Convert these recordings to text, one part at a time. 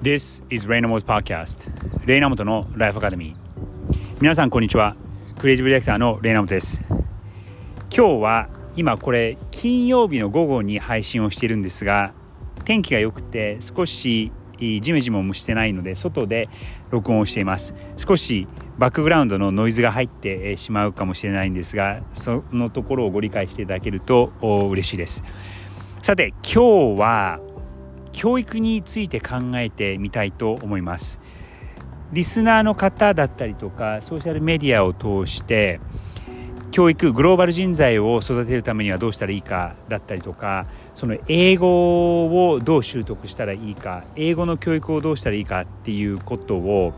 This is Raynamo's Podcast レイナモトのライフアカデミー皆さんこんにちは。クリエイティブディレクターのレイナモトです。今日は今これ金曜日の午後に配信をしているんですが天気が良くて少しジメジメもしてないので外で録音をしています。少しバックグラウンドのノイズが入ってしまうかもしれないんですがそのところをご理解していただけると嬉しいです。さて今日は教育について考えてみたいと思います。リスナーの方だったりとかソーシャルメディアを通して教育グローバル人材を育てるためにはどうしたらいいかだったりとかその英語をどう習得したらいいか英語の教育をどうしたらいいかっていうことを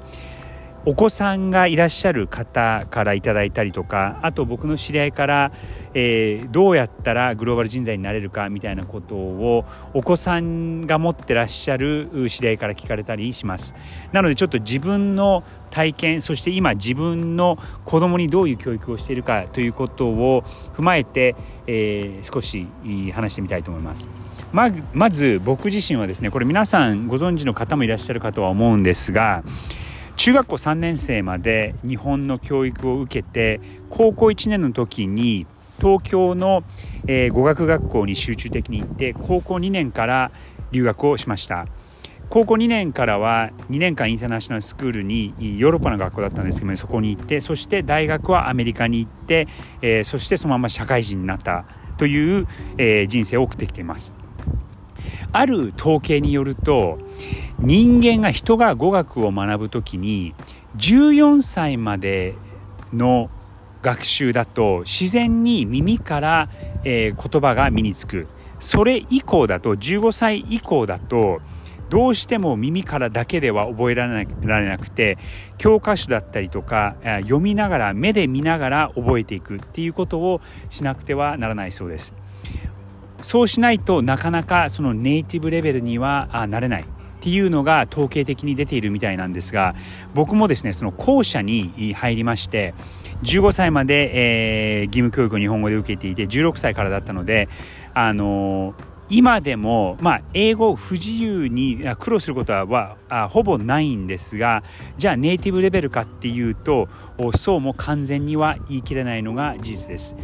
お子さんがいらっしゃる方からいただいたりとかあと僕の知り合いから、えー、どうやったらグローバル人材になれるかみたいなことをお子さんが持ってらっしゃる知り合いから聞かれたりします。なのでちょっと自分の体験そして今自分の子供にどういう教育をしているかということを踏まえて、えー、少し話してみたいと思います。ままず僕自身はですねこれ皆さんご存知の方もいらっしゃるかとは思うんですが中学校3年生まで日本の教育を受けて高校1年の時に東京の、えー、語学学校に集中的に行って高校2年から留学をしました。高校2年からは2年間インターナショナルスクールにヨーロッパの学校だったんですけどもそこに行ってそして大学はアメリカに行って、えー、そしてそのまま社会人になったという、えー、人生を送ってきています。ある統計によると人間が人が語学を学ぶ時に14歳までの学習だと自然に耳から、えー、言葉が身につくそれ以降だと15歳以降だとどうしても耳からだけでは覚えられなくて教科書だったりとか読みながら目で見ながら覚えていくっていうことをしなくてはならないそうです。そうしないとなかなかそのネイティブレベルにはなれないっていうのが統計的に出ているみたいなんですが僕もですねその校舎に入りまして15歳まで、えー、義務教育を日本語で受けていて16歳からだったのであのー、今でも、まあ、英語不自由に苦労することははあほぼないんですがじゃあネイティブレベルかっていうとそうも完全には言い切れないのが事実です。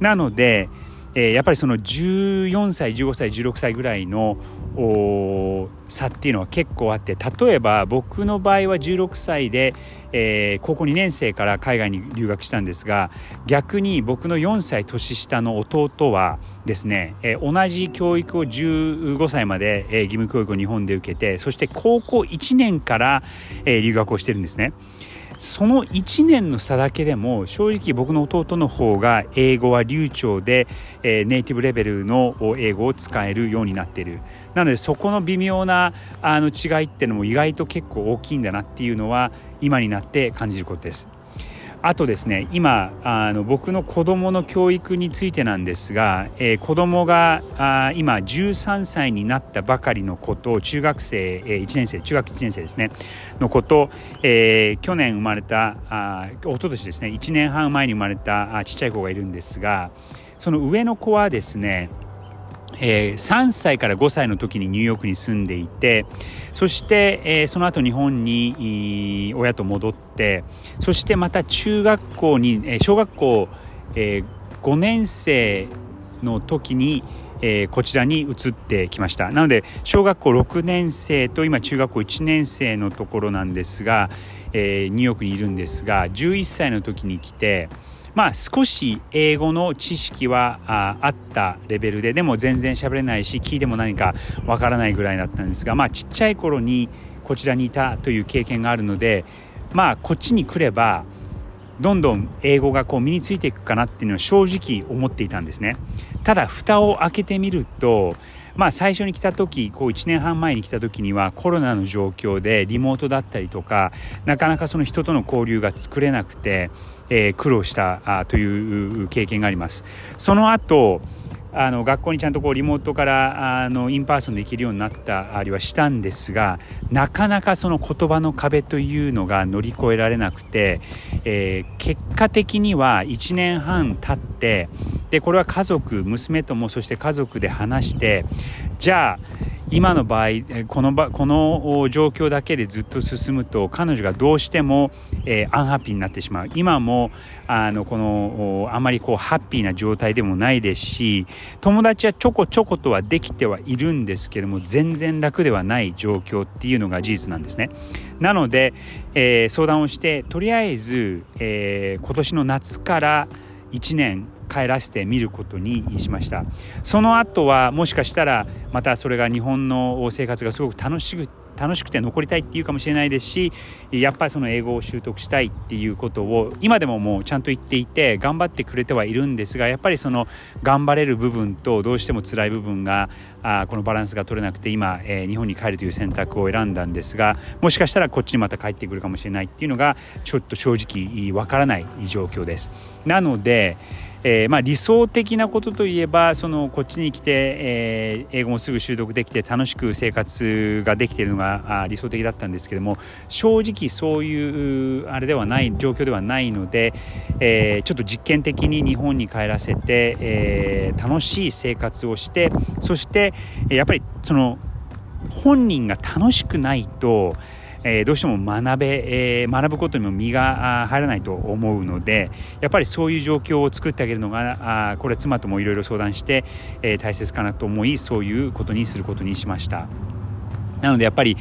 なのでえー、やっぱりその14歳15歳16歳ぐらいの差っていうのは結構あって例えば僕の場合は16歳で、えー、高校2年生から海外に留学したんですが逆に僕の4歳年下の弟はですね、えー、同じ教育を15歳まで、えー、義務教育を日本で受けてそして高校1年から、えー、留学をしてるんですね。その1年の差だけでも正直僕の弟の方が英語は流暢で、えー、ネイティブレベルの英語を使えるようになっているなのでそこの微妙なあの違いってのも意外と結構大きいんだなっていうのは今になって感じることです。あとですね今あの僕の子供の教育についてなんですが、えー、子供があ今13歳になったばかりのことを中学生、えー、1年生中学1年生ですねのこと、えー、去年生まれたあ一昨年ですね1年半前に生まれたあちっちゃい子がいるんですがその上の子はですねえー、3歳から5歳の時にニューヨークに住んでいてそして、えー、その後日本に親と戻ってそしてまた中学校に、えー、小学校、えー、5年生の時に、えー、こちらに移ってきました。なので小学校6年生と今中学校1年生のところなんですが、えー、ニューヨークにいるんですが11歳の時に来てまあ少し英語の知識はあったレベルででも全然喋れないし聞いても何かわからないぐらいだったんですがまあちっちゃい頃にこちらにいたという経験があるのでまあこっちに来ればどんどん英語がこう身についていくかなっていうのは正直思っていたんですね。ただ蓋を開けてみるとまあ最初に来た時こう1年半前に来た時にはコロナの状況でリモートだったりとかなかなかその人との交流が作れなくて、えー、苦労したあという経験があります。その後あの学校にちゃんとこうリモートからあの in person で行けるようになったありはしたんですがなかなかその言葉の壁というのが乗り越えられなくて、えー、結果的には1年半経ってでこれは家族娘ともそして家族で話してじゃあ今の場合この場この状況だけでずっと進むと彼女がどうしても、えー、アンハッピーになってしまう今もあのこのあまりこうハッピーな状態でもないですし友達はちょこちょことはできてはいるんですけども全然楽ではない状況っていうのが事実なんですね。なので、えー、相談をしてとりあえず、えー、今年の夏から1年帰らせてみることにしましたその後はもしかしたらまたそれが日本の生活がすごく楽しく楽しくて残りたいっていうかもしれないですしやっぱりその英語を習得したいっていうことを今でももうちゃんと言っていて頑張ってくれてはいるんですがやっぱりその頑張れる部分とどうしても辛い部分があこのバランスが取れなくて今、えー、日本に帰るという選択を選んだんですがもしかしたらこっちにまた帰ってくるかもしれないっていうのがちょっと正直わからない状況です。なのでえー、まあ、理想的なことといえばそのこっちに来て、えー、英語もすぐ習得できて楽しく生活ができているのが理想的だったんですけども正直そういうあれではない状況ではないので、えー、ちょっと実験的に日本に帰らせて、え楽しい生活をしてそしてやっぱりその本人が楽しくないとえ、どうしても学べ、え、学ぶことにも身が入らないと思うのでやっぱりそういう状況を作ってあげるのがあこれ妻ともいろいろ相談して、え、大切かなと思いそういうことにすることにしました。なのでやっぱり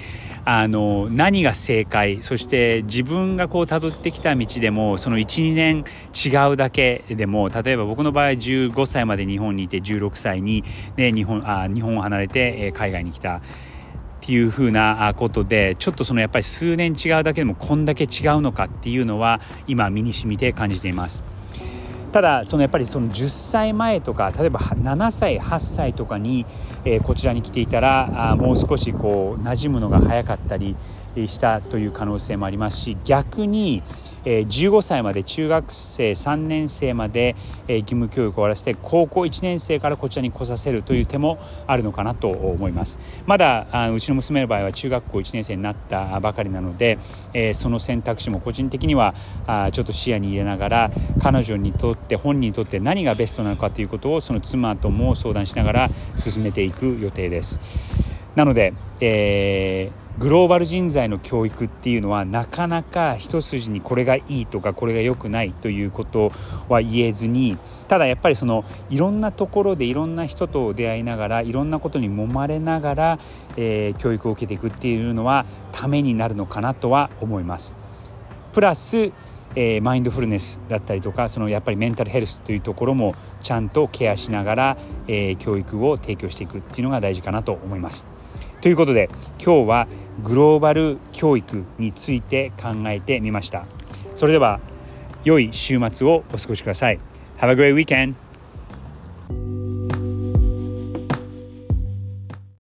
あの何が正解そして自分がこう辿ってきた道でもその12年違うだけでも例えば僕の場合15歳まで日本にいて16歳に、ね、日本あ日本を離れて海外に来た。っていう風なことでちょっとそのやっぱり数年違うだけでもこんだけ違うのかっていうのは今身に染みて感じています。ただそのやっぱりその10歳前とか例えば7歳8歳とかに、え、こちらに来ていたらあもう少しこう馴染むのが早かったりしたという可能性もありますし逆に15歳まで中学生3年生まで、義務教育を終わらせて高校1年生からこちらに来させるという手もあるのかなと思います。まだうちの娘の場合は中学校1年生になったばかりなので、その選択肢も個人的にはちょっと視野に入れながら彼女にとって本人にとって何がベストなのかということをその妻とも相談しながら進めていく予定です。なので、えーグローバル人材の教育っていうのはなかなか一筋にこれがいいとかこれが良くないということは言えずにただやっぱりそのいろんなところでいろんな人と出会いながらいろんなことに揉まれながら、えー、教育を受けていくっていうのはためになるのかなとは思います。プラスえー、マインドフルネスだったりとかそのやっぱりメンタルヘルスというところもちゃんとケアしながら、えー、教育を提供していくっていうのが大事かなと思います。ということで今日はグローバル教育について考えてみましたそれでは良い週末をお過ごしください Have a great weekend!